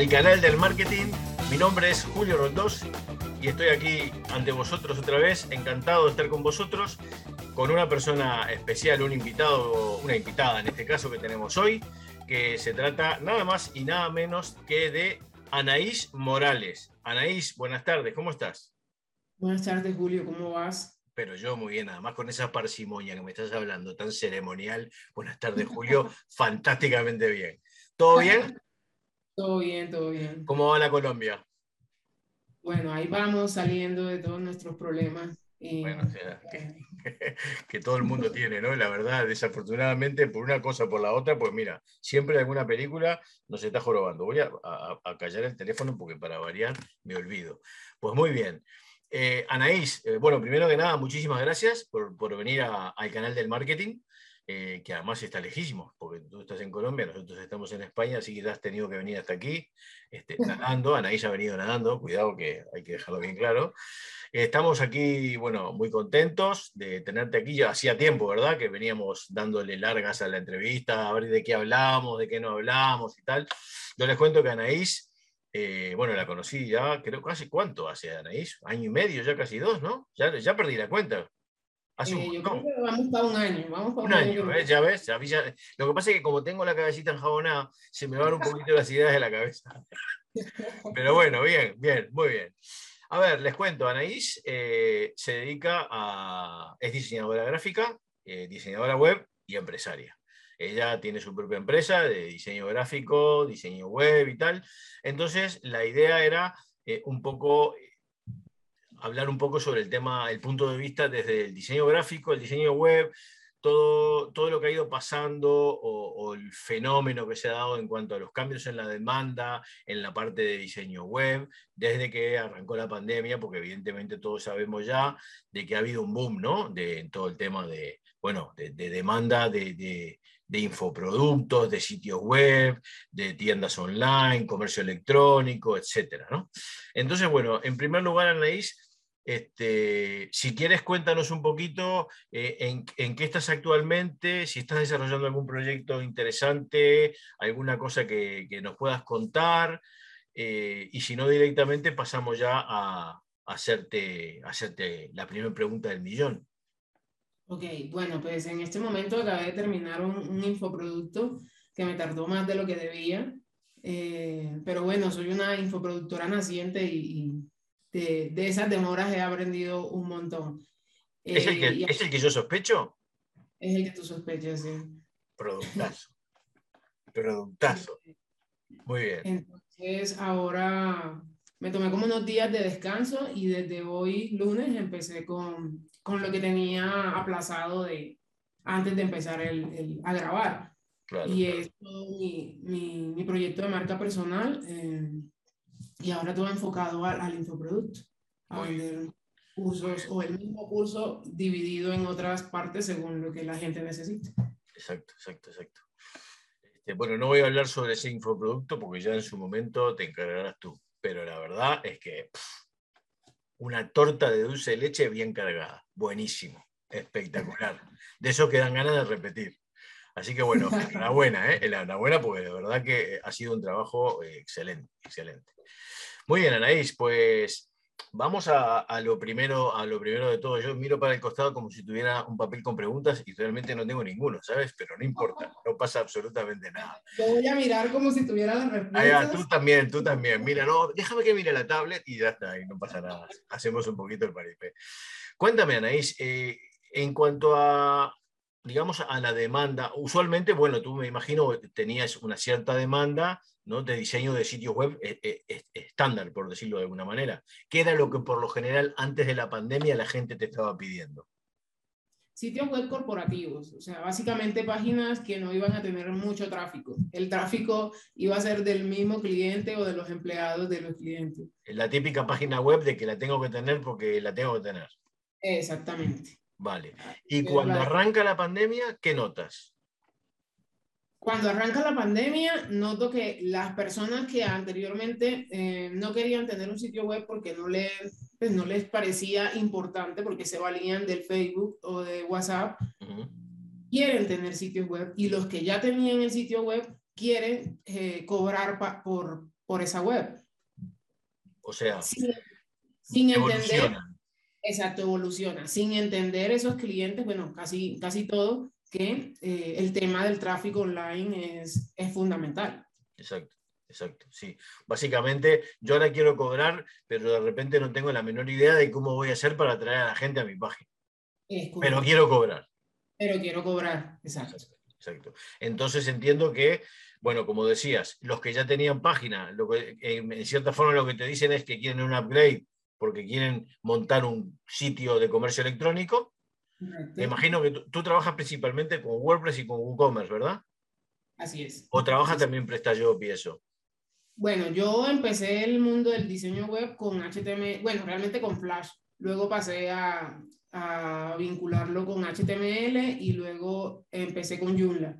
Al canal del marketing. Mi nombre es Julio Rondós y estoy aquí ante vosotros otra vez, encantado de estar con vosotros, con una persona especial, un invitado, una invitada en este caso que tenemos hoy, que se trata nada más y nada menos que de Anaís Morales. Anaís, buenas tardes, ¿cómo estás? Buenas tardes, Julio, ¿cómo vas? Pero yo muy bien, además con esa parsimonia que me estás hablando, tan ceremonial. Buenas tardes, Julio, fantásticamente bien. ¿Todo bien? Todo bien, todo bien. ¿Cómo va la Colombia? Bueno, ahí vamos saliendo de todos nuestros problemas. bueno, o sea, que, todo el mundo tiene, ¿no? La verdad, desafortunadamente, por una cosa o por la otra, pues mira, siempre alguna película nos está jorobando. Voy a, callar el teléfono porque para variar me olvido. Pues muy bien. Eh, Anaís, eh, bueno, primero que nada, muchísimas gracias por, por venir al canal del marketing. Eh, que además está lejísimo, porque tú estás en Colombia, nosotros estamos en España, así que te has tenido que venir hasta aquí, este, nadando, Anaís ha venido nadando, cuidado que hay que dejarlo bien claro. Estamos aquí, bueno, muy contentos de tenerte aquí, ya hacía tiempo, ¿verdad? Que veníamos dándole largas a la entrevista, a ver de qué hablamos, de qué no hablamos y tal. Yo les cuento que Anaís, eh, bueno, la conocí ya, creo casi cuánto hace Anaís, año y medio, ya casi dos, ¿no? Ya, ya perdí la cuenta. Eh, yo creo que vamos para un año. Vamos para un, año, ¿eh? ya ves. lo que pasa es que como tengo la cabecita enjabonada, se me van un poquito las ideas de la cabeza. Pero bueno, bien, bien, muy bien. A ver, les cuento, Anaís eh, se dedica a... es diseñadora gráfica, diseñadora web y empresaria. Ella tiene su propia empresa de diseño gráfico, diseño web y tal. Entonces, la idea era un poco hablar un poco sobre el tema, el punto de vista desde el diseño gráfico, el diseño web, todo, todo lo que ha ido pasando o, el fenómeno que se ha dado en cuanto a los cambios en la demanda, en la parte de diseño web, desde que arrancó la pandemia, porque evidentemente todos sabemos ya de que ha habido un boom, ¿no? De todo el tema de, bueno, de, demanda de, de, infoproductos, de sitios web, de tiendas online, comercio electrónico, etcétera, ¿no? Entonces, bueno, en primer lugar, Anaís, este, si quieres, cuéntanos un poquito eh, en, qué estás actualmente, si estás desarrollando algún proyecto interesante, alguna cosa que, nos puedas contar, eh, y si no directamente pasamos ya a, hacerte, hacerte la primera pregunta del millón. Ok, bueno, pues en este momento acabé de terminar un, infoproducto que me tardó más de lo que debía, eh, pero bueno, soy una infoproductora naciente y de, de esas demoras he aprendido un montón. ¿Es, el que, eh, ¿Es el que yo sospecho? Es el que tú sospechas, sí. Productazo. Productazo. Muy bien. Entonces, ahora me tomé como unos días de descanso y desde hoy, lunes, empecé con, con lo que tenía aplazado de antes de empezar el, el a grabar. y es todo mi, mi, mi, proyecto de marca personal. Eh, y ahora todo enfocado al, al infoproducto, a vender cursos o el mismo curso dividido en otras partes según lo que la gente necesita. Exacto, exacto, exacto. Este, bueno, no voy a hablar sobre ese infoproducto porque ya en su momento te encargarás tú, pero la verdad es que una torta de dulce de leche bien cargada, buenísimo, espectacular. De eso que dan ganas de repetir. Así que bueno, enhorabuena, ¿eh? enhorabuena porque de verdad que ha sido un trabajo eh, excelente, excelente. Muy bien, Anaís, pues vamos a, lo primero, a lo primero de todo. Yo miro para el costado como si tuviera un papel con preguntas y realmente no tengo ninguno, ¿sabes? Pero no importa, no pasa absolutamente nada. Yo voy a mirar como si tuviera las respuestas. tú también, tú también. Mira, no, déjame que mire la tablet y ya está, y no pasa nada. Hacemos un poquito el paripé. Cuéntame, Anaís, eh, en cuanto a, digamos, a la demanda, usualmente, bueno, tú me imagino tenías una cierta demanda ¿no? de diseño de sitios web eh, eh, estándar, por decirlo de alguna manera. ¿Qué era lo que por lo general antes de la pandemia la gente te estaba pidiendo? Sitios web corporativos, o sea, básicamente páginas que no iban a tener mucho tráfico. El tráfico iba a ser del mismo cliente o de los empleados de los clientes. La típica página web de que la tengo que tener porque la tengo que tener. Exactamente. Vale. Y cuando arranca la pandemia, ¿qué notas? Cuando arranca la pandemia, noto que las personas que anteriormente eh, no querían tener un sitio web porque no les, pues, no les parecía importante, porque se valían del Facebook o de WhatsApp, quieren tener sitios web. Y los que ya tenían el sitio web quieren eh, cobrar por, por esa web. O sea, sin, sin entender. Exacto, evoluciona. Sin entender esos clientes, bueno, casi, casi todo, que eh, el tema del tráfico online es, es fundamental. Exacto. Exacto, sí. Básicamente, yo ahora quiero cobrar, pero de repente no tengo la menor idea de cómo voy a hacer para atraer a la gente a mi página. pero quiero cobrar. Pero quiero cobrar, exacto. Exacto. Entonces entiendo que, bueno, como decías, los que ya tenían página, lo que, en cierta forma lo que te dicen es que quieren un upgrade porque quieren montar un sitio de comercio electrónico. Me imagino que tú, trabajas principalmente con WordPress y con WooCommerce, ¿verdad? Así es. ¿O trabajas también PrestaShop y eso? Bueno, yo empecé el mundo del diseño web con HTML, bueno, realmente con Flash. Luego pasé a, a vincularlo con HTML y luego empecé con Joomla.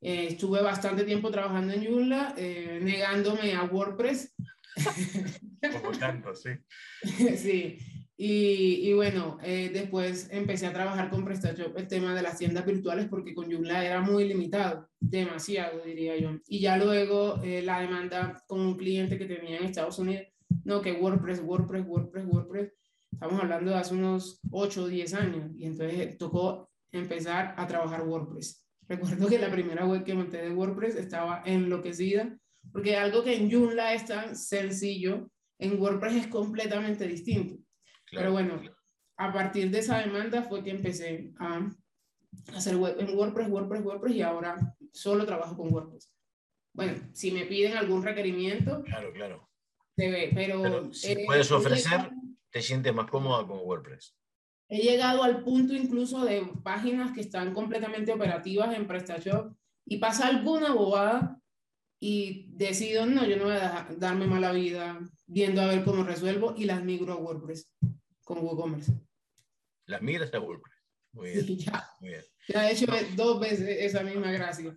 Eh, estuve bastante tiempo trabajando en Joomla, eh, negándome a WordPress. Como tanto, sí. sí. Y, y bueno, eh, después empecé a trabajar con PrestaShop el tema de las tiendas virtuales porque con Joomla era muy limitado, demasiado diría yo. Y ya luego la demanda con un cliente que tenía en Estados Unidos, no, que WordPress, WordPress, WordPress, WordPress Estamos hablando de hace unos 8 o 10 años y entonces tocó empezar a trabajar WordPress. Recuerdo que la primera web que monté de WordPress estaba enloquecida porque algo que en Joomla es tan sencillo, en WordPress es completamente distinto. Pero bueno, a partir de esa demanda fue que empecé a hacer web en WordPress, WordPress, WordPress y ahora solo trabajo con WordPress. Bueno, si me piden algún requerimiento, claro, claro. Se ve, pero, si puedes ofrecer, te sientes más cómoda con WordPress. He llegado al punto incluso de páginas que están completamente operativas en PrestaShop y pasa alguna bobada y decido, no, yo no voy a darme mala vida viendo a ver cómo resuelvo y las migro a WordPress con WooCommerce. Las migras a WordPress. Muy bien. ya, muy bien. ya he hecho dos veces esa misma gracia.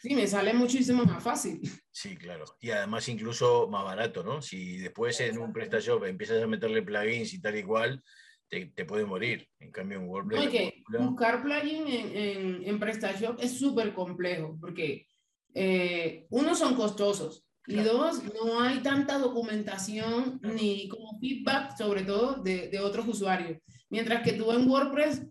Sí, me sale muchísimo más fácil. Sí, claro. Y además incluso más barato, ¿no? Si después en un PrestaShop empiezas a meterle plugins y tal y cual, te, te puede morir. En cambio en WordPress... buscar plugin en, en, en PrestaShop es súper complejo porque eh, uno son costosos y dos, no hay tanta documentación ni como feedback, sobre todo de, de otros usuarios. Mientras que tú en WordPress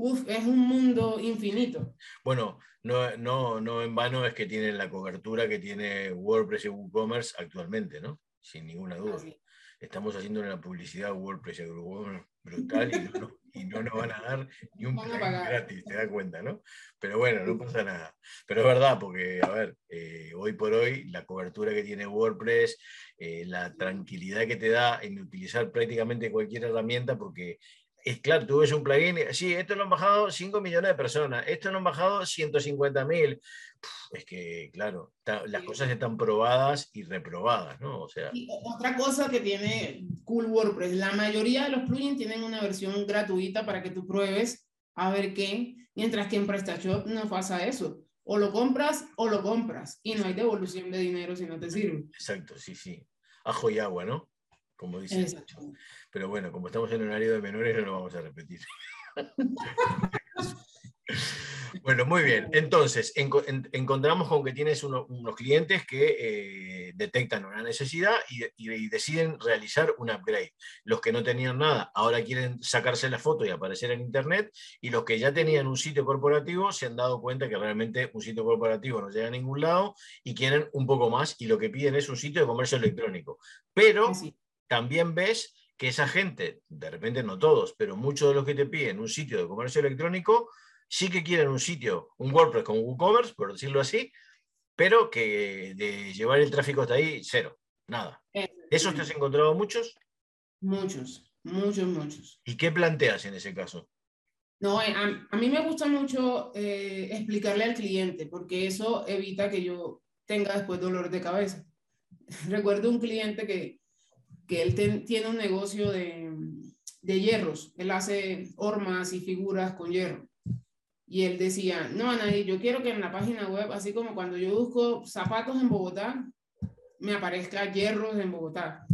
Uf, es un mundo infinito. Bueno, no, no, no en vano es que tienen la cobertura que tiene WordPress y WooCommerce actualmente, ¿no? Sin ninguna duda. Estamos haciendo una publicidad WordPress y WooCommerce brutal y no, y no, nos van a dar ni un plugin gratis, te das cuenta, ¿no? Pero bueno, no pasa nada. Pero es verdad, porque, a ver, eh, hoy por hoy la cobertura que tiene WordPress, eh, la tranquilidad que te da en utilizar prácticamente cualquier herramienta, porque es claro, tú ves un plugin, sí, esto lo han bajado 5 millones de personas, esto lo han bajado 150 mil. Es que, claro, las cosas están probadas y reprobadas, ¿no? O sea... otra cosa que tiene Cool WordPress, la mayoría de los plugins tienen una versión gratuita para que tú pruebes a ver qué, mientras que en PrestaShop no pasa eso. O lo compras o lo compras y no hay devolución de dinero si no te sirve. Exacto, sí, sí. Ajo y agua, ¿no? Como dice. Pero bueno, como estamos en horario de menores, no lo vamos a repetir. bueno, muy bien. Entonces, encontramos con que tienes unos clientes que eh, detectan una necesidad y, deciden realizar un upgrade. Los que no tenían nada ahora quieren sacarse la foto y aparecer en Internet y los que ya tenían un sitio corporativo se han dado cuenta que realmente un sitio corporativo no llega a ningún lado y quieren un poco más y lo que piden es un sitio de comercio electrónico. Pero también ves que esa gente, de repente no todos, pero muchos de los que te piden un sitio de comercio electrónico, sí que quieren un sitio, un WordPress con WooCommerce, por decirlo así, pero que de llevar el tráfico hasta ahí, cero, nada. ¿Esos te has encontrado muchos? Muchos, muchos, muchos. ¿Y qué planteas en ese caso? No, eh, a, mí me gusta mucho eh, explicarle al cliente, porque eso evita que yo tenga después dolor de cabeza. Recuerdo un cliente que que él tiene un negocio de, de hierros. Él hace hormas y figuras con hierro. Y él decía, no, Anaí, yo quiero que en la página web, así como cuando yo busco zapatos en Bogotá, me aparezca hierros en Bogotá.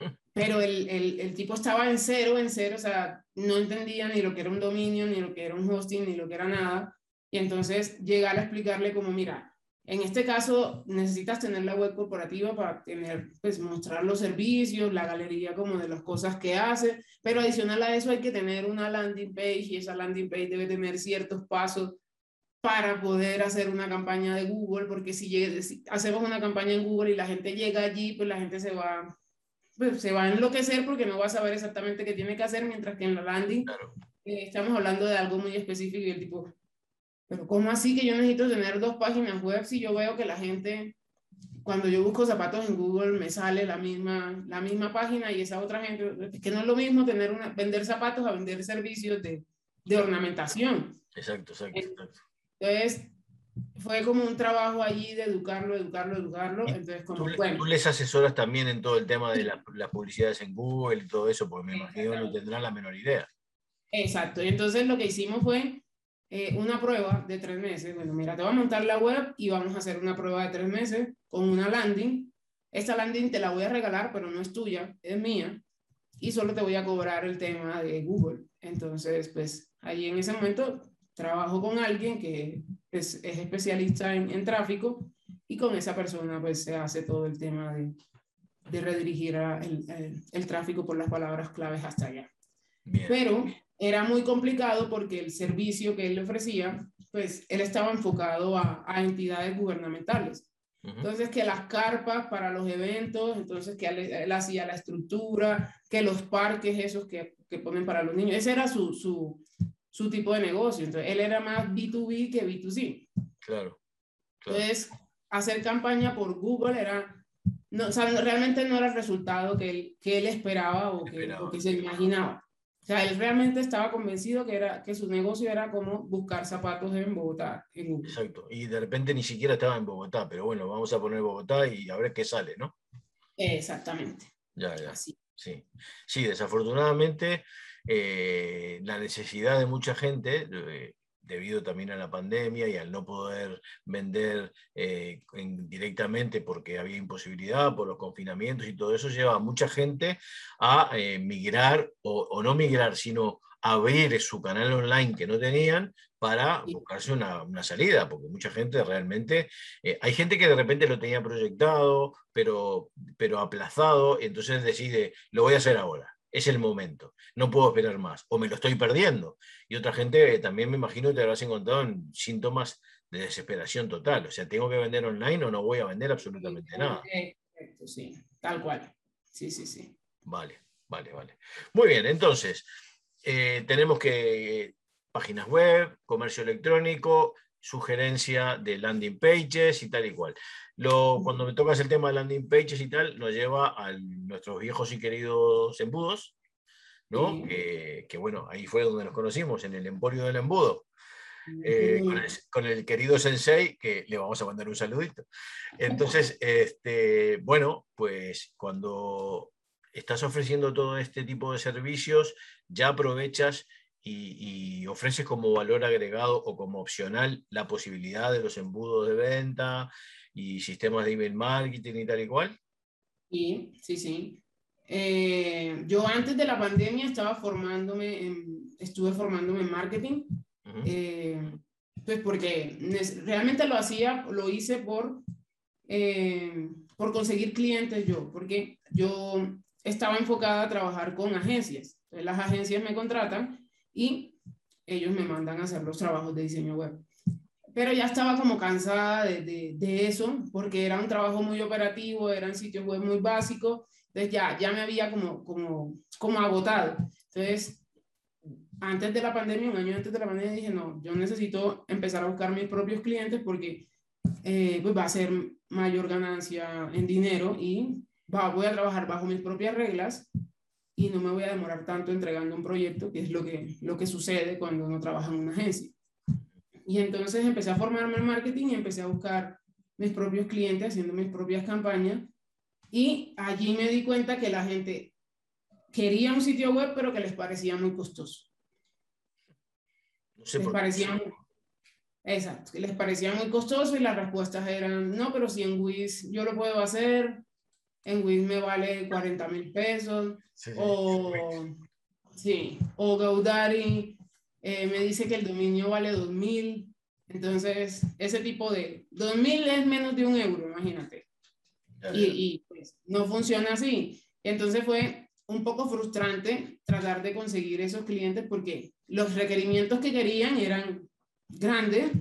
Pero el, el, el, tipo estaba en cero, en cero, o sea, no entendía ni lo que era un dominio, ni lo que era un hosting, ni lo que era nada. Y entonces llegar a explicarle como, mira, En este caso, necesitas tener la web corporativa para tener, pues, mostrar los servicios, la galería como de las cosas que hace, pero adicional a eso hay que tener una landing page y esa landing page debe tener ciertos pasos para poder hacer una campaña de Google, porque si, si hacemos una campaña en Google y la gente llega allí, pues la gente se va, pues, se va a enloquecer porque no va a saber exactamente qué tiene que hacer, mientras que en la landing eh, estamos hablando de algo muy específico y el tipo, pero ¿cómo así que yo necesito tener dos páginas web si yo veo que la gente, cuando yo busco zapatos en Google, me sale la misma, la misma página y esa otra gente, es que no es lo mismo tener una, vender zapatos a vender servicios de, de ornamentación. Exacto, exacto, exacto. Entonces, fue como un trabajo allí de educarlo, educarlo, educarlo. Entonces, como, ¿Tú, bueno. ¿Tú, les asesoras también en todo el tema de las la publicidades en Google y todo eso? Porque me imagino que no tendrán la menor idea. Exacto. Y entonces lo que hicimos fue eh, una prueba de tres meses. Bueno, mira, te voy a montar la web y vamos a hacer una prueba de tres meses con una landing. Esta landing te la voy a regalar, pero no es tuya, es mía. Y solo te voy a cobrar el tema de Google. Entonces, pues ahí en ese momento trabajo con alguien que es, es especialista en, en, tráfico y con esa persona pues se hace todo el tema de, de redirigir a el, el, el, tráfico por las palabras claves hasta allá. Bien. Pero era muy complicado porque el servicio que él le ofrecía, pues él estaba enfocado a, a entidades gubernamentales. Uh -huh. Entonces, que las carpas para los eventos, entonces que él, él, hacía la estructura, que los parques esos que, que ponen para los niños, ese era su, su, su tipo de negocio. Entonces, él era más B2B que B2C. Claro. claro. Entonces, hacer campaña por Google era, no, o sea, realmente no era el resultado que él, que él esperaba o que, esperaba. o que se imaginaba. O sea, él realmente estaba convencido que, era, que su negocio era como buscar zapatos en Bogotá. En. Exacto. Y de repente ni siquiera estaba en Bogotá, pero bueno, vamos a poner Bogotá y a ver qué sale, ¿no? Exactamente. Ya, ya. Así. Sí. sí, desafortunadamente eh, la necesidad de mucha gente, eh, debido también a la pandemia y al no poder vender eh, en, directamente porque había imposibilidad por los confinamientos y todo eso, lleva a mucha gente a eh, migrar, o, o, no migrar, sino abrir su canal online que no tenían para buscarse una, una salida, porque mucha gente realmente, eh, hay gente que de repente lo tenía proyectado, pero, pero aplazado, entonces decide, lo voy a hacer ahora es el momento, no puedo esperar más, o me lo estoy perdiendo. Y otra gente eh, también me imagino que te habrás encontrado en síntomas de desesperación total, o sea, tengo que vender online o no voy a vender absolutamente sí, nada. Sí, tal cual. Sí, sí, sí. Vale, vale, vale. Muy bien, entonces, eh, tenemos que páginas web, comercio electrónico, sugerencia de landing pages y tal y cual. Lo, cuando me tocas el tema de landing pages y tal, nos lleva a nuestros viejos y queridos embudos, ¿no? Sí. Que, que, bueno, ahí fue donde nos conocimos, en el Emporio del Embudo. Eh, con, el, con, el, querido Sensei, que le vamos a mandar un saludito. Entonces, este, bueno, pues cuando estás ofreciendo todo este tipo de servicios, ya aprovechas y, y, ofreces como valor agregado o como opcional la posibilidad de los embudos de venta y sistemas de email marketing y tal y cual? Sí, sí, sí. Eh, yo antes de la pandemia estaba formándome, en, estuve formándome en marketing, uh -huh. eh, pues porque realmente lo hacía, lo hice por, eh, por conseguir clientes yo, porque yo estaba enfocada a trabajar con agencias. Entonces, las agencias me contratan y ellos me mandan a hacer los trabajos de diseño web. Pero ya estaba como cansada de, de, de eso, porque era un trabajo muy operativo, eran sitios web muy básicos, entonces ya, ya me había como, como, como agotado. Entonces, antes de la pandemia, un año antes de la pandemia, dije, no, yo necesito empezar a buscar mis propios clientes porque eh, pues va a ser mayor ganancia en dinero y va, voy a trabajar bajo mis propias reglas y no me voy a demorar tanto entregando un proyecto, que es lo que, lo que sucede cuando uno trabaja en una agencia. Y entonces empecé a formarme en marketing y empecé a buscar mis propios clientes, haciendo mis propias campañas. Y allí me di cuenta que la gente quería un sitio web, pero que les parecía muy costoso. No sé les parecía muy, exacto, les parecía muy costoso y las respuestas eran, no, pero si en Wiz yo lo puedo hacer, en Wiz me vale 40 mil pesos, sí, o, sí, o GoDaddy eh, me dice que el dominio vale 2000, Entonces, ese tipo de 2.000 es menos de un euro, imagínate. Y, y pues, no funciona así. Entonces fue un poco frustrante tratar de conseguir esos clientes porque los requerimientos que querían eran grandes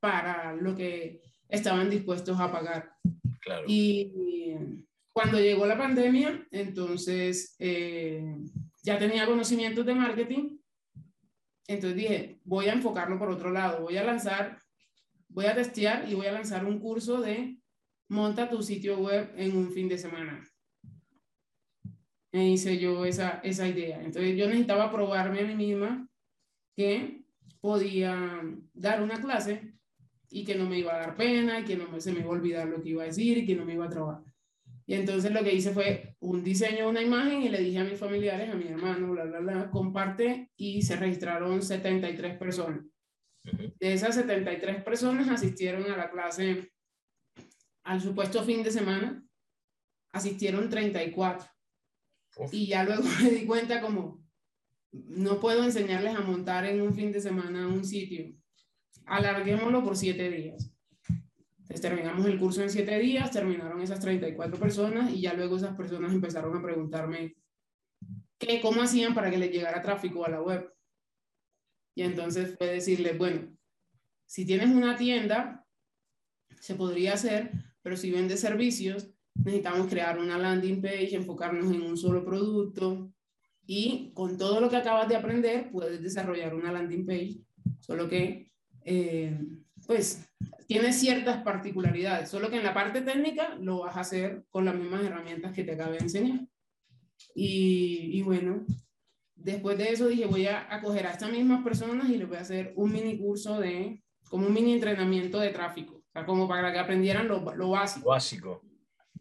para lo que estaban dispuestos a pagar. Claro. Y cuando llegó la pandemia, entonces eh, ya tenía conocimientos de marketing. Entonces dije, voy a enfocarlo por otro lado, voy a lanzar, voy a testear y voy a lanzar un curso de monta tu sitio web en un fin de semana. Me hice yo esa, esa idea. Entonces yo necesitaba probarme a mí misma que podía dar una clase y que no me iba a dar pena y que no se me iba a olvidar lo que iba a decir y que no me iba a trabajar. Y entonces lo que hice fue un diseño una imagen y le dije a mis familiares, a mi hermano, bla, bla, bla, comparte y se registraron 73 personas. De esas 73 personas asistieron a la clase al supuesto fin de semana, asistieron 34. Y ya luego me di cuenta como, no puedo enseñarles a montar en un fin de semana un sitio. Alarguémoslo por siete días. Entonces terminamos el curso en siete días, terminaron esas 34 personas y ya luego esas personas empezaron a preguntarme qué, cómo hacían para que les llegara tráfico a la web. Y entonces fue decirles, bueno, si tienes una tienda, se podría hacer, pero si vendes servicios, necesitamos crear una landing page, enfocarnos en un solo producto y con todo lo que acabas de aprender puedes desarrollar una landing page, solo que eh, pues tiene ciertas particularidades, solo que en la parte técnica lo vas a hacer con las mismas herramientas que te acabé de enseñar. Y, y bueno, después de eso dije, voy a acoger a estas mismas personas y les voy a hacer un mini curso de, como un mini entrenamiento de tráfico, o sea, como para que aprendieran lo, lo básico. Básico.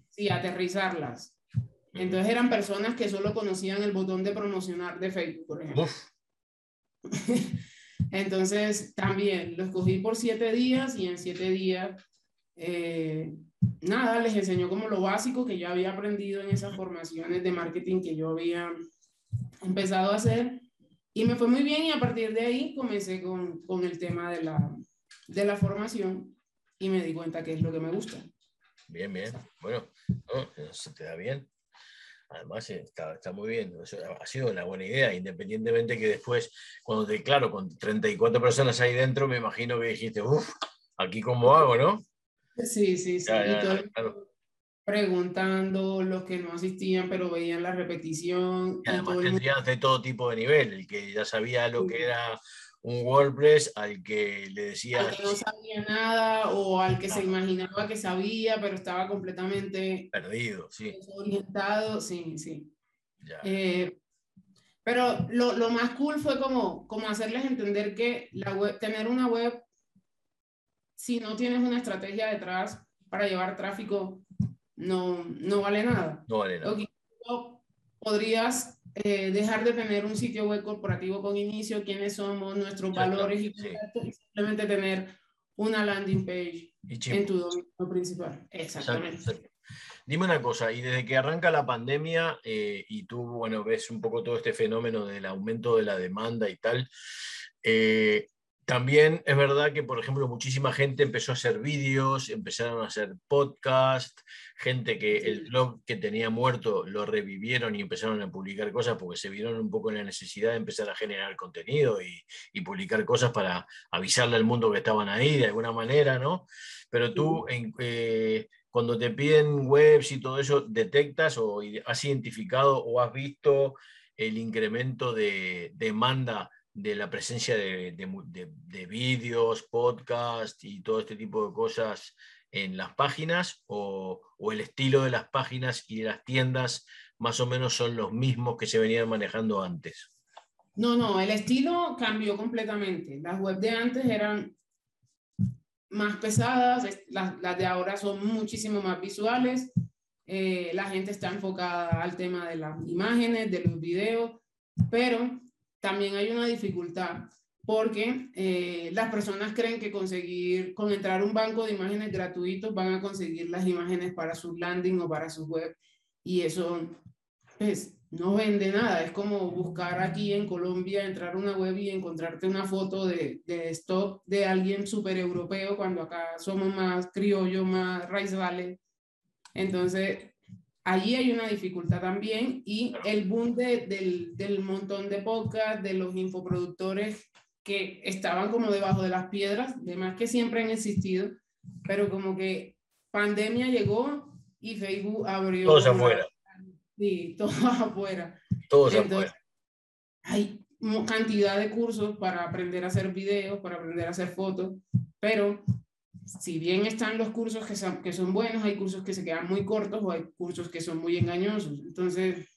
Sí, aterrizarlas. Entonces eran personas que solo conocían el botón de promocionar de Facebook, por ejemplo. Entonces, también lo escogí por siete días y en siete días, eh, nada, les enseñó como lo básico que yo había aprendido en esas formaciones de marketing que yo había empezado a hacer. Y me fue muy bien y a partir de ahí comencé con, con el tema de la, de la formación y me di cuenta que es lo que me gusta. Bien, bien. Bueno, se te da bien. Además, está, está, muy bien. Ha sido una buena idea, independientemente que después, cuando te, claro, con 34 personas ahí dentro, me imagino que dijiste, uff, aquí cómo hago, ¿no? Sí, sí, sí. Ya, ya, claro. Preguntando los que no asistían, pero veían la repetición. Y además tendrías de todo tipo de nivel, el que ya sabía lo que era un WordPress al que le decía... Al que no sabía nada o al que se imaginaba que sabía, pero estaba completamente... Perdido, sí. Orientado, sí, sí. Eh, pero lo, lo, más cool fue como, como hacerles entender que la web, tener una web, si no tienes una estrategia detrás para llevar tráfico, no, no vale nada. No vale nada. podrías eh, dejar de tener un sitio web corporativo con inicio, quiénes somos, nuestros valores y, simplemente tener una landing page en tu dominio principal. Exactamente. Dime una cosa, y desde que arranca la pandemia eh, y tú, bueno, ves un poco todo este fenómeno del aumento de la demanda y tal, eh, también es verdad que, por ejemplo, muchísima gente empezó a hacer vídeos, empezaron a hacer podcast, gente que el blog que tenía muerto lo revivieron y empezaron a publicar cosas porque se vieron un poco en la necesidad de empezar a generar contenido y, y publicar cosas para avisarle al mundo que estaban ahí de alguna manera, ¿no? Pero tú, en, eh, cuando te piden webs y todo eso, ¿detectas o has identificado o has visto el incremento de demanda? de la presencia de, de, vídeos, podcast y todo este tipo de cosas en las páginas o, el estilo de las páginas y de las tiendas más o menos son los mismos que se venían manejando antes? No, no, el estilo cambió completamente. Las webs de antes eran más pesadas, las, las de ahora son muchísimo más visuales, eh, la gente está enfocada al tema de las imágenes, de los videos, pero también hay una dificultad porque eh, las personas creen que conseguir, con entrar un banco de imágenes gratuitos van a conseguir las imágenes para su landing o para su web y eso pues, no vende nada. Es como buscar aquí en Colombia, entrar a una web y encontrarte una foto de, de stock de alguien súper europeo cuando acá somos más criollo, más raíz vale. Entonces, allí hay una dificultad también y el boom del, del montón de podcasts, de los infoproductores que estaban como debajo de las piedras, de más que siempre han existido, pero como que pandemia llegó y Facebook abrió. Todos afuera. Sí, todos afuera. Todos afuera. Hay cantidad de cursos para aprender a hacer videos, para aprender a hacer fotos, pero si bien están los cursos que son, que son buenos, hay cursos que se quedan muy cortos o hay cursos que son muy engañosos. Entonces,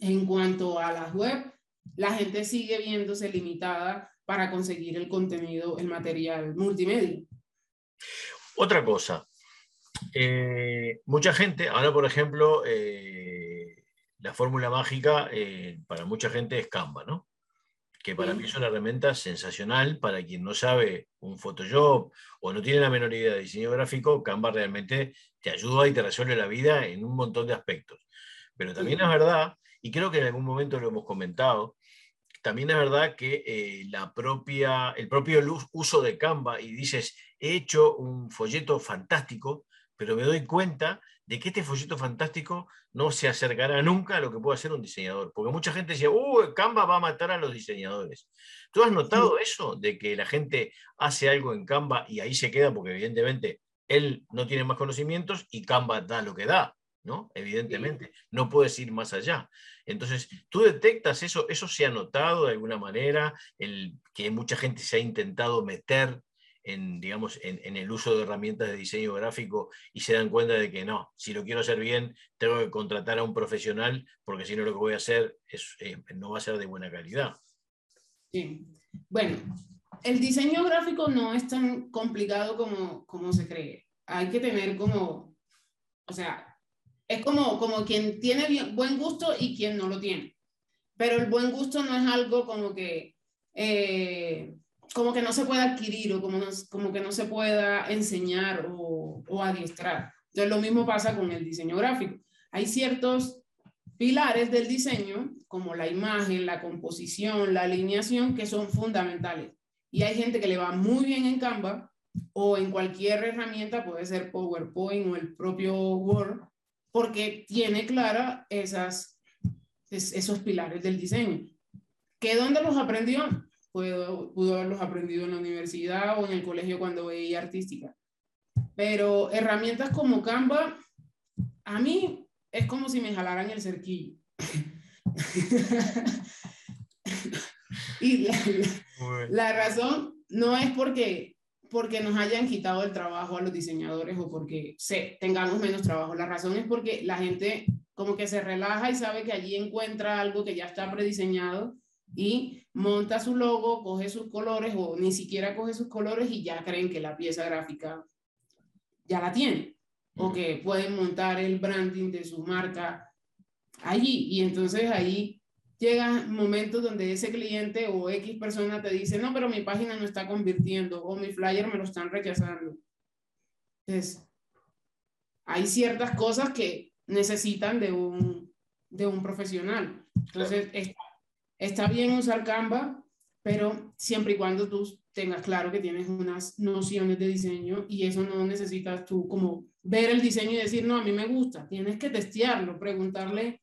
en cuanto a las web, la gente sigue viéndose limitada para conseguir el contenido, el material multimedia. Otra cosa, eh, mucha gente, ahora por ejemplo, eh, la fórmula mágica eh, para mucha gente es Canva, ¿no? Que para mí es una herramienta sensacional para quien no sabe un Photoshop o no tiene la menor idea de diseño gráfico, Canva realmente te ayuda y te resuelve la vida en un montón de aspectos. Pero también es verdad, y creo que en algún momento lo hemos comentado, también es verdad que eh, la propia, el propio uso de Canva y dices, he hecho un folleto fantástico, pero me doy cuenta de que este folleto fantástico no se acercará nunca a lo que puede hacer un diseñador. Porque mucha gente decía, uh, Canva va a matar a los diseñadores. ¿Tú has notado eso? De que la gente hace algo en Canva y ahí se queda porque evidentemente él no tiene más conocimientos y Canva da lo que da. ¿No? Evidentemente, no puedes ir más allá. Entonces, tú detectas eso, eso se ha notado de alguna manera, el, que mucha gente se ha intentado meter en, digamos, en, el uso de herramientas de diseño gráfico y se dan cuenta de que no, si lo quiero hacer bien, tengo que contratar a un profesional porque si no lo que voy a hacer es, eh, no va a ser de buena calidad. Sí. Bueno, el diseño gráfico no es tan complicado como, como se cree. Hay que tener como, o sea, es como, como quien tiene buen gusto y quien no lo tiene. Pero el buen gusto no es algo como que, eh, como que no se pueda adquirir o como, como que no se pueda enseñar o, o adiestrar. Entonces lo mismo pasa con el diseño gráfico. Hay ciertos pilares del diseño, como la imagen, la composición, la alineación, que son fundamentales. Y hay gente que le va muy bien en Canva o en cualquier herramienta, puede ser PowerPoint o el propio Word, porque tiene clara esas, esos pilares del diseño. ¿Qué dónde los aprendió? Pudo, pudo haberlos aprendido en la universidad o en el colegio cuando veía artística. Pero herramientas como Canva, a mí es como si me jalaran el cerquillo. y la, la, razón no es porque porque nos hayan quitado el trabajo a los diseñadores o porque se, tengamos menos trabajo. La razón es porque la gente como que se relaja y sabe que allí encuentra algo que ya está prediseñado y monta su logo, coge sus colores o ni siquiera coge sus colores y ya creen que la pieza gráfica ya la tiene o que pueden montar el branding de su marca allí y entonces ahí llega momentos donde ese cliente o X persona te dice, no, pero mi página no está convirtiendo o mi flyer me lo están rechazando. Entonces, hay ciertas cosas que necesitan de un, de un profesional. Entonces, está, está bien usar Canva, pero siempre y cuando tú tengas claro que tienes unas nociones de diseño y eso no necesitas tú como ver el diseño y decir, no, a mí me gusta. Tienes que testearlo, preguntarle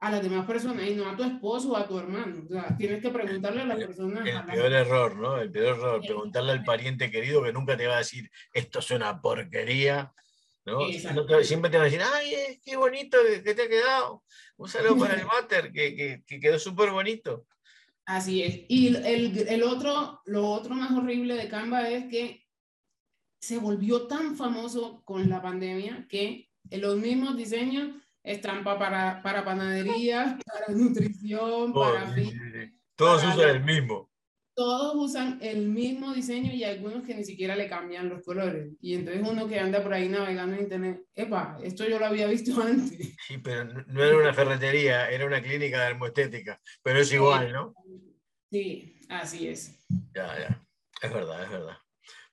a las demás personas y no a tu esposo o a tu hermano. O sea, tienes que preguntarle a las personas. El, peor error, ¿no? El peor error, preguntarle al pariente querido que nunca te va a decir, esto es una porquería. ¿no? siempre te va a decir, ay, eh, qué bonito que, te ha quedado. Un saludo para el mater, que, que, quedó súper bonito. Así es. Y el, el, otro, lo otro más horrible de Canva es que se volvió tan famoso con la pandemia que los mismos diseños estampa para, para panadería, para nutrición, para... Todos usan el mismo. Todos usan el mismo diseño y algunos que ni siquiera le cambian los colores. Y entonces uno que anda por ahí navegando en internet, epa, esto yo lo había visto antes. Sí, pero no era una ferretería, era una clínica de hermostética, pero es igual, ¿no? Sí, así es. Ya, ya, es verdad, es verdad.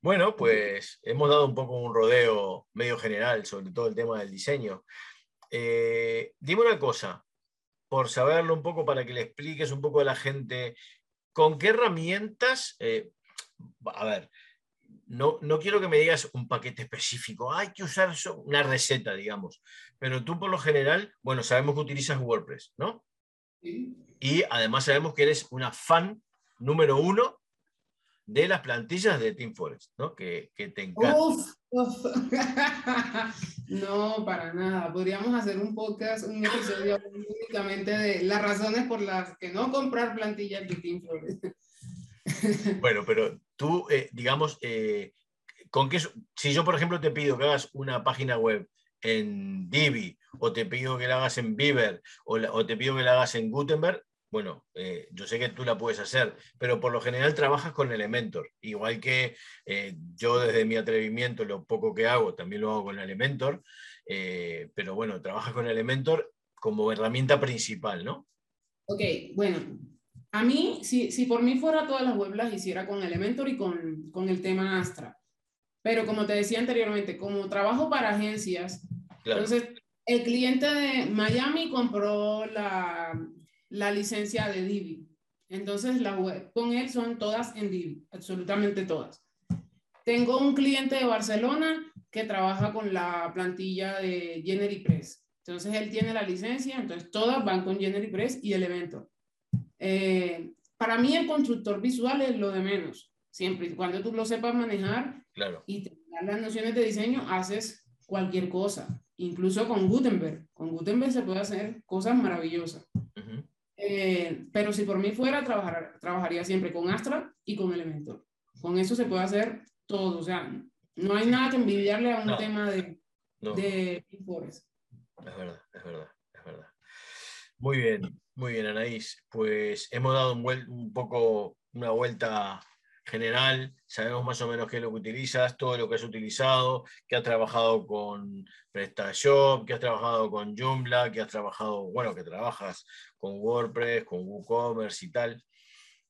Bueno, pues hemos dado un poco un rodeo medio general sobre todo el tema del diseño. Eh, dime una cosa, por saberlo un poco, para que le expliques un poco a la gente, ¿con qué herramientas? Eh, a ver, no, no, quiero que me digas un paquete específico, hay que usar una receta, digamos, pero tú por lo general, bueno, sabemos que utilizas WordPress, ¿no? Y además sabemos que eres una fan número uno de las plantillas de Team Forest, ¿no? Que, que te encanta. no, para nada. Podríamos hacer un podcast, un episodio únicamente de las razones por las que no comprar plantillas de Team Forest. bueno, pero tú, eh, digamos, eh, con qué, si yo, por ejemplo, te pido que hagas una página web en Divi, o te pido que la hagas en Beaver, o, o te pido que la hagas en Gutenberg, bueno, eh, yo sé que tú la puedes hacer, pero por lo general trabajas con Elementor. Igual que eh, yo desde mi atrevimiento, lo poco que hago, también lo hago con Elementor, eh, pero bueno, trabajas con Elementor como herramienta principal, ¿no? Ok, bueno, a mí, si, si por mí fuera todas las web las hiciera con Elementor y con, con el tema Astra. Pero como te decía anteriormente, como trabajo para agencias, entonces el cliente de Miami compró la, la licencia de Divi. Entonces, la web con él son todas en Divi, absolutamente todas. Tengo un cliente de Barcelona que trabaja con la plantilla de GeneryPress. Entonces, él tiene la licencia, entonces todas van con GeneryPress y Elementor. Eh, para mí, el constructor visual es lo de menos. Siempre y cuando tú lo sepas manejar claro. y te las nociones de diseño, haces cualquier cosa. Incluso con Gutenberg. Con Gutenberg se puede hacer cosas maravillosas. Eh, pero si por mí fuera, trabajar, trabajaría siempre con Astra y con Elementor. Con eso se puede hacer todo. O sea, no hay nada que envidiarle a un tema de, de Es verdad, es verdad, es verdad. Muy bien, muy bien, Anaís. Pues hemos dado un, un poco una vuelta general, sabemos más o menos qué es lo que utilizas, todo lo que has utilizado, que has trabajado con PrestaShop, que has trabajado con Joomla, que has trabajado, bueno, que trabajas con WordPress, con WooCommerce y tal.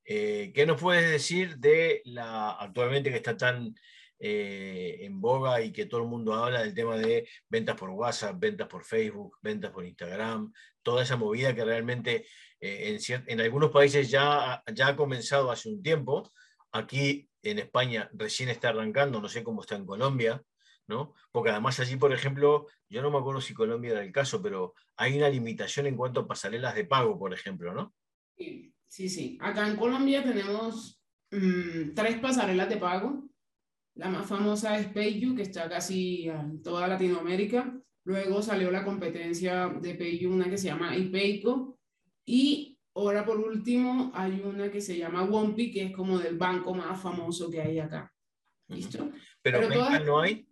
Eh, ¿Qué nos puedes decir de la actualmente que está tan eh, en boga y que todo el mundo habla del tema de ventas por WhatsApp, ventas por Facebook, ventas por Instagram, toda esa movida que realmente eh, en, en, algunos países ya, ya ha comenzado hace un tiempo, Aquí en España recién está arrancando, no sé cómo está en Colombia, ¿no? Porque además allí, por ejemplo, yo no me acuerdo si Colombia era el caso, pero hay una limitación en cuanto a pasarelas de pago, por ejemplo, ¿no? Sí, sí. sí. Acá en Colombia tenemos mm, tres pasarelas de pago. La más famosa es PayU, que está casi en toda Latinoamérica. Luego salió la competencia de PayU, una que se llama iPayco. Y Ahora, por último, hay una que se llama Wompi, que es como del banco más famoso que hay acá. ¿Listo? Pero, PayPal no hay.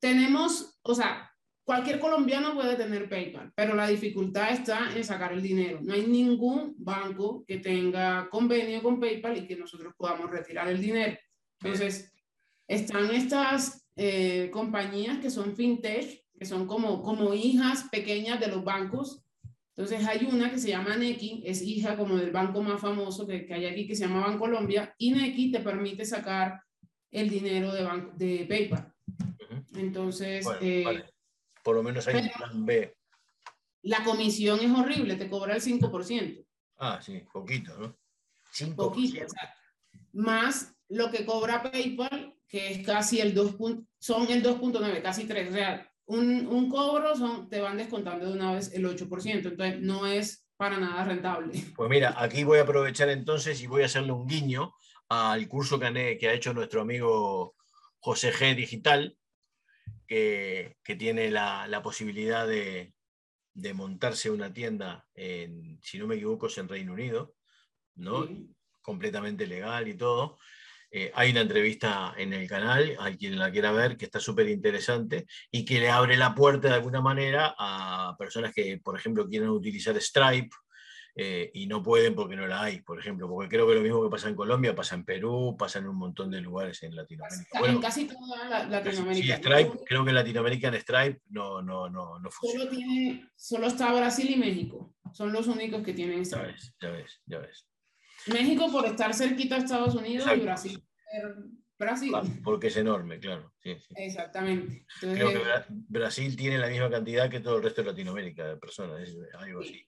Tenemos, o sea, cualquier colombiano puede tener PayPal, pero la dificultad está en sacar el dinero. No hay ningún banco que tenga convenio con PayPal y que nosotros podamos retirar el dinero. Entonces, están estas eh, compañías que son fintech, que son como, como hijas pequeñas de los bancos, entonces hay una que se llama Neki, es hija como del banco más famoso que, que hay aquí, que se llama Bancolombia, y Neki te permite sacar el dinero de, de PayPal. Entonces, eh, por lo menos hay un plan B. La comisión es horrible, te cobra el 5%. Ah, sí, poquito, ¿no? 5%. Poquito, más lo que cobra PayPal, que es casi el 2. Son el 2.9, casi 3. O sea, un, un cobro son, te van descontando de una vez el 8%, entonces no es para nada rentable. Pues mira, aquí voy a aprovechar entonces y voy a hacerle un guiño al curso que, que ha hecho nuestro amigo José G Digital, que, que tiene la, la posibilidad de, de, montarse una tienda, en, si no me equivoco, es en Reino Unido, ¿no? completamente legal y todo. Eh, hay una entrevista en el canal, hay quien la quiera ver, que está súper interesante y que le abre la puerta de alguna manera a personas que, por ejemplo, quieren utilizar Stripe eh, y no pueden porque no la hay, por ejemplo, porque creo que lo mismo que pasa en Colombia pasa en Perú, pasa en un montón de lugares en Latinoamérica. en casi toda Latinoamérica. Sí, Stripe, creo que en Latinoamérica en Stripe no, no, no, no funciona. Solo, tiene, solo está Brasil y México, son los únicos que tienen Stripe. Ya ves, ya ves, ya ves. México por estar cerquita a Estados Unidos y Brasil Brasil. Ah, porque es enorme, claro. Exactamente. Creo que Brasil tiene la misma cantidad que todo el resto de Latinoamérica de personas, algo así.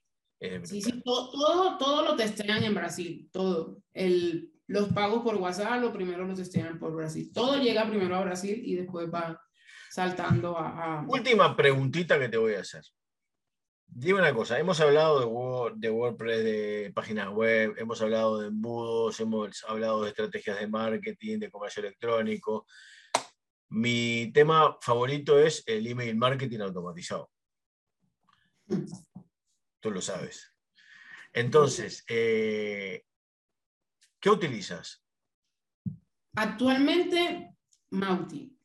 Sí, sí, todo, todo, lo testean en Brasil, todo. El, los pagos por WhatsApp, lo primero lo testean por Brasil. Todo llega primero a Brasil y después va saltando a... Última preguntita que te voy a hacer. Dime una cosa, hemos hablado de, de WordPress, de páginas web, hemos hablado de embudos, hemos hablado de estrategias de marketing, de comercio electrónico. Mi tema favorito es el email marketing automatizado. Tú lo sabes. Entonces, eh, ¿qué utilizas? Actualmente, Mauti.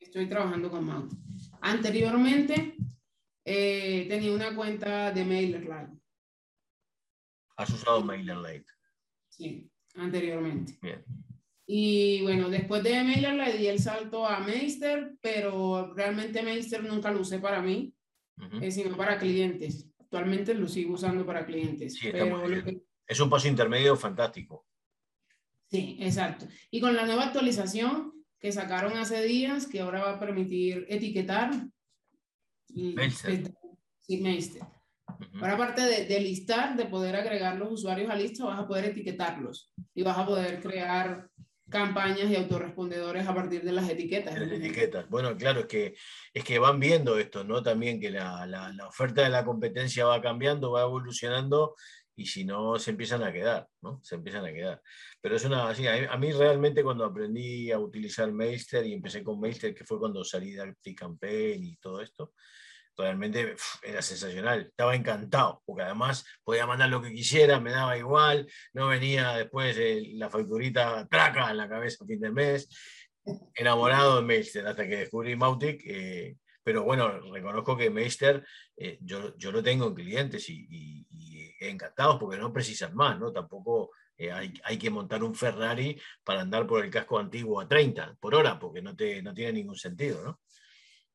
Estoy trabajando con Mauti. Anteriormente, eh, tenía una cuenta de MailerLite. ¿Has usado MailerLite? Sí, anteriormente. Bien. Y bueno, después de MailerLite di el salto a Meister, pero realmente Meister nunca lo usé para mí, eh, sino para clientes. Actualmente lo sigo usando para clientes. Sí, Es un paso intermedio fantástico. Sí, exacto. Y con la nueva actualización que sacaron hace días, que ahora va a permitir etiquetar Meister. Sí. Ahora, aparte de, listar, de poder agregar los usuarios a lista, vas a poder etiquetarlos y vas a poder crear campañas y autorrespondedores a partir de las etiquetas. las etiquetas. Bueno, claro, es que, es que van viendo esto, ¿no? También que la, la, la, oferta de la competencia va cambiando, va evolucionando y si no, se empiezan a quedar, ¿no? Se empiezan a quedar. Pero es una, así, a, mí realmente cuando aprendí a utilizar Meister y empecé con Meister, que fue cuando salí de Campaign y todo esto, realmente era sensacional. Estaba encantado, porque además podía mandar lo que quisiera, me daba igual, no venía después la facturita traca en la cabeza a fin de mes. Enamorado de Meister hasta que descubrí Mautic. Eh, pero bueno, reconozco que Meister eh, yo, yo, lo tengo en clientes y, y, encantados porque no precisan más, ¿no? Tampoco eh, hay, hay, que montar un Ferrari para andar por el casco antiguo a 30 por hora, porque no, te, no tiene ningún sentido, ¿no?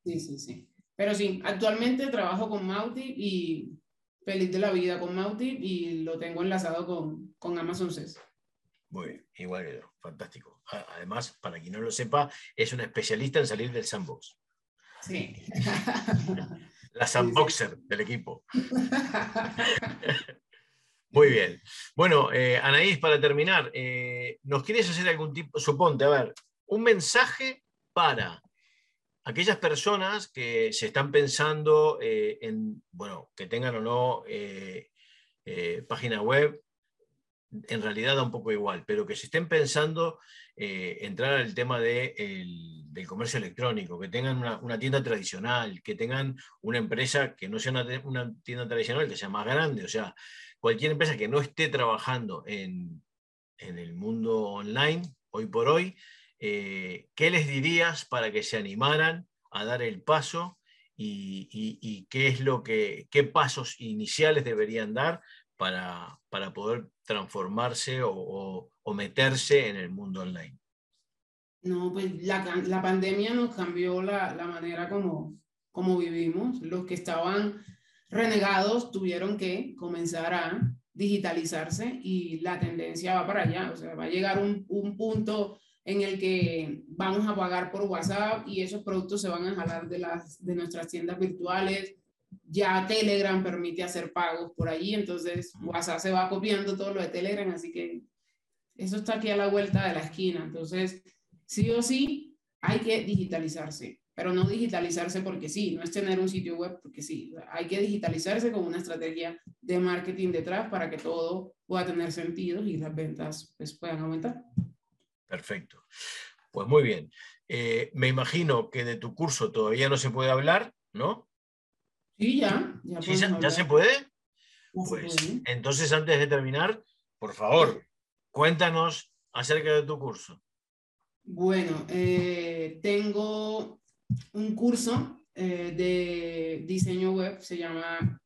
Sí, sí, sí. Pero sí, actualmente trabajo con Mauti y feliz de la vida con Mauti y lo tengo enlazado con, con Amazon SES. Muy bien, igual que yo, fantástico. Además, para quien no lo sepa, es un especialista en salir del sandbox. Sí. La sandboxer del equipo. Muy bien. Bueno, eh, Anaís, para terminar, eh, ¿nos quieres hacer algún tipo, suponte, a ver, un mensaje para aquellas personas que se están pensando eh, en, bueno, que tengan o no eh, eh, página web, en realidad da un poco igual, pero que se estén pensando entrar al tema de del comercio electrónico, que tengan una, tienda tradicional, que tengan una empresa que no sea una, tienda tradicional, que sea más grande, o sea, cualquier empresa que no esté trabajando en, en el mundo online, hoy por hoy, eh, ¿qué les dirías para que se animaran a dar el paso y, qué es lo que, qué pasos iniciales deberían dar para, para poder transformarse o, meterse en el mundo online? No, pues la, la pandemia nos cambió la, la, manera como, como vivimos. Los que estaban renegados tuvieron que comenzar a digitalizarse y la tendencia va para allá. O sea, va a llegar un, un punto en el que vamos a pagar por WhatsApp y esos productos se van a jalar de, las, de nuestras tiendas virtuales. Ya Telegram permite hacer pagos por allí, entonces WhatsApp se va copiando todo lo de Telegram, así que eso está aquí a la vuelta de la esquina. Entonces, sí o sí, hay que digitalizarse, pero no digitalizarse porque sí, no es tener un sitio web porque sí, hay que digitalizarse con una estrategia de marketing detrás para que todo pueda tener sentido y las ventas pues, puedan aumentar. Perfecto. Pues muy bien. Eh, me imagino que de tu curso todavía no se puede hablar, ¿no? Sí, ya. ¿Ya, se puede? pues entonces, antes de terminar, por favor, cuéntanos acerca de tu curso. Bueno, eh, tengo un curso eh, de diseño web, se llama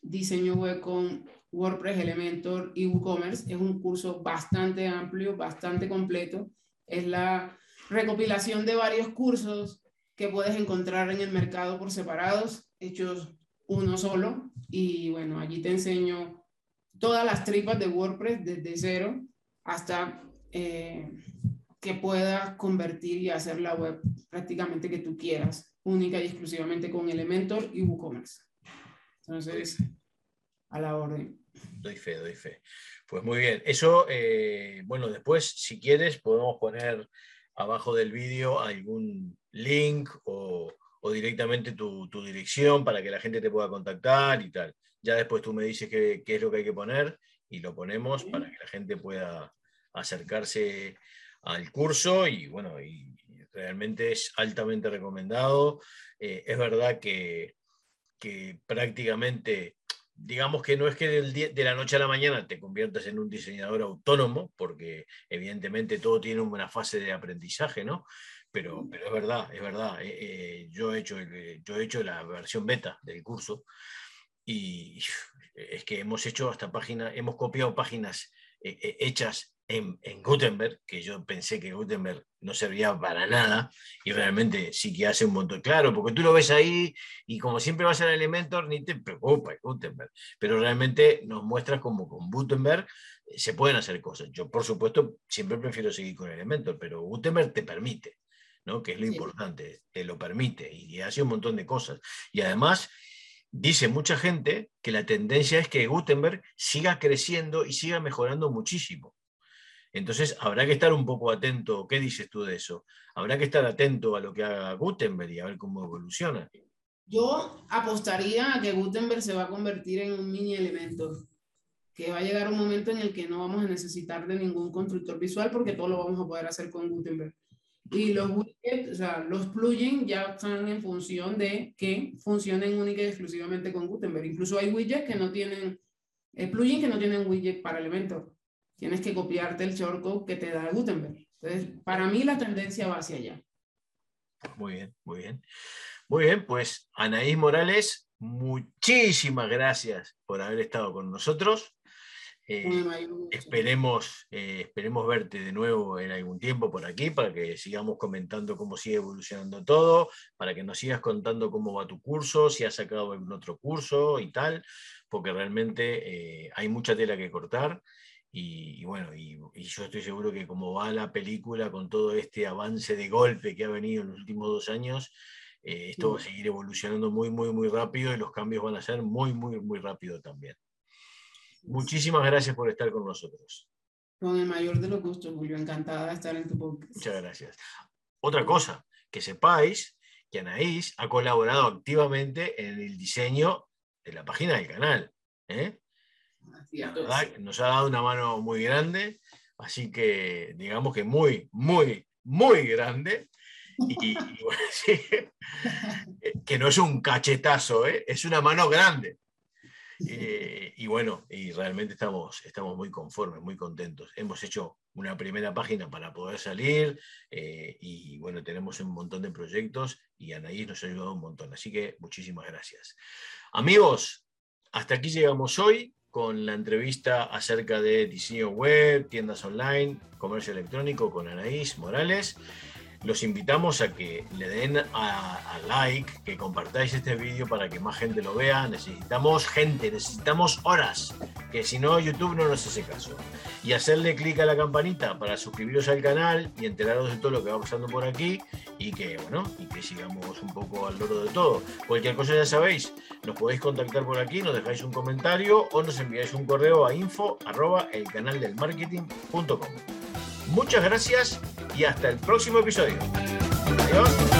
Diseño Web con WordPress, Elementor y WooCommerce. Es un curso bastante amplio, bastante completo. Es la recopilación de varios cursos que puedes encontrar en el mercado por separados, hechos uno solo. Y bueno, allí te enseño todas las tripas de WordPress desde cero hasta eh, que pueda convertir y hacer la web prácticamente que tú quieras, única y exclusivamente con Elementor y WooCommerce. Entonces, a la orden. Doy fe, doy fe. Pues muy bien. Eso, eh, bueno, después, si quieres, podemos poner abajo del vídeo algún link o, directamente tu, dirección para que la gente te pueda contactar y tal. Ya después tú me dices qué, es lo que hay que poner y lo ponemos para que la gente pueda acercarse al curso y bueno, y realmente es altamente recomendado. Eh, es verdad que, que prácticamente digamos que no es que de la noche a la mañana te conviertas en un diseñador autónomo, porque evidentemente todo tiene una fase de aprendizaje, ¿no? Pero, pero es verdad, es verdad. Eh, eh, yo, he hecho, yo he hecho la versión beta del curso y es que hemos hecho hasta páginas, hemos copiado páginas eh, hechas en, Gutenberg, que yo pensé que Gutenberg no servía para nada, y realmente sí que hace un montón. Claro, porque tú lo ves ahí y como siempre vas al Elementor, ni te preocupa Gutenberg, pero realmente nos muestra como con Gutenberg eh, se pueden hacer cosas. Yo, por supuesto, siempre prefiero seguir con Elementor, pero Gutenberg te permite, ¿no? que es lo importante, te lo permite y hace un montón de cosas. Y además dice mucha gente que la tendencia es que Gutenberg siga creciendo y siga mejorando muchísimo. Entonces, habrá que estar un poco atento. ¿Qué dices tú de eso? Habrá que estar atento a lo que haga Gutenberg y a ver cómo evoluciona. Yo apostaría a que Gutenberg se va a convertir en un mini elemento, que va a llegar un momento en el que no vamos a necesitar de ningún constructor visual porque todo lo vamos a poder hacer con Gutenberg. Y los widgets, o sea, los plugins ya están en función de que funcionen única y exclusivamente con Gutenberg. Incluso hay widgets que no tienen, el plugin que no tienen widget para Elementor tienes que copiarte el shortcode que te da Gutenberg. Entonces, para mí la tendencia va hacia allá. Muy bien, muy bien. Muy bien, pues Anaís Morales, muchísimas gracias por haber estado con nosotros. Eh, esperemos, eh, esperemos verte de nuevo en algún tiempo por aquí para que sigamos comentando cómo sigue evolucionando todo, para que nos sigas contando cómo va tu curso, si has sacado algún otro curso y tal, porque realmente eh, hay mucha tela que cortar y, bueno, y, yo estoy seguro que como va la película con todo este avance de golpe que ha venido en los últimos dos años, eh, esto va a seguir evolucionando muy, muy, muy rápido y los cambios van a ser muy, muy, muy rápido también. Muchísimas gracias por estar con nosotros. Con el mayor de los gustos, Julio. Encantada de estar en tu podcast. Muchas gracias. Otra cosa, que sepáis que Anaís ha colaborado activamente en el diseño de la página del canal. ¿eh? Nos ha dado una mano muy grande, así que digamos que muy, muy, muy grande. Y, que no es un cachetazo, ¿eh? es una mano grande. Eh, y bueno, y realmente estamos, estamos muy conformes, muy contentos. Hemos hecho una primera página para poder salir eh, y bueno, tenemos un montón de proyectos y Anaís nos ha ayudado un montón. Así que muchísimas gracias. Amigos, hasta aquí llegamos hoy con la entrevista acerca de diseño web, tiendas online, comercio electrónico con Anaís Morales los invitamos a que le den a, like, que compartáis este vídeo para que más gente lo vea. Necesitamos gente, necesitamos horas, que si no YouTube no nos hace caso. Y hacerle clic a la campanita para suscribiros al canal y enteraros de todo lo que va pasando por aquí y que, bueno, y que sigamos un poco al loro de todo. Cualquier cosa ya sabéis, nos podéis contactar por aquí, nos dejáis un comentario o nos enviáis un correo a info arroba el canal del marketing.com. Muchas gracias y hasta el próximo episodio. Adiós.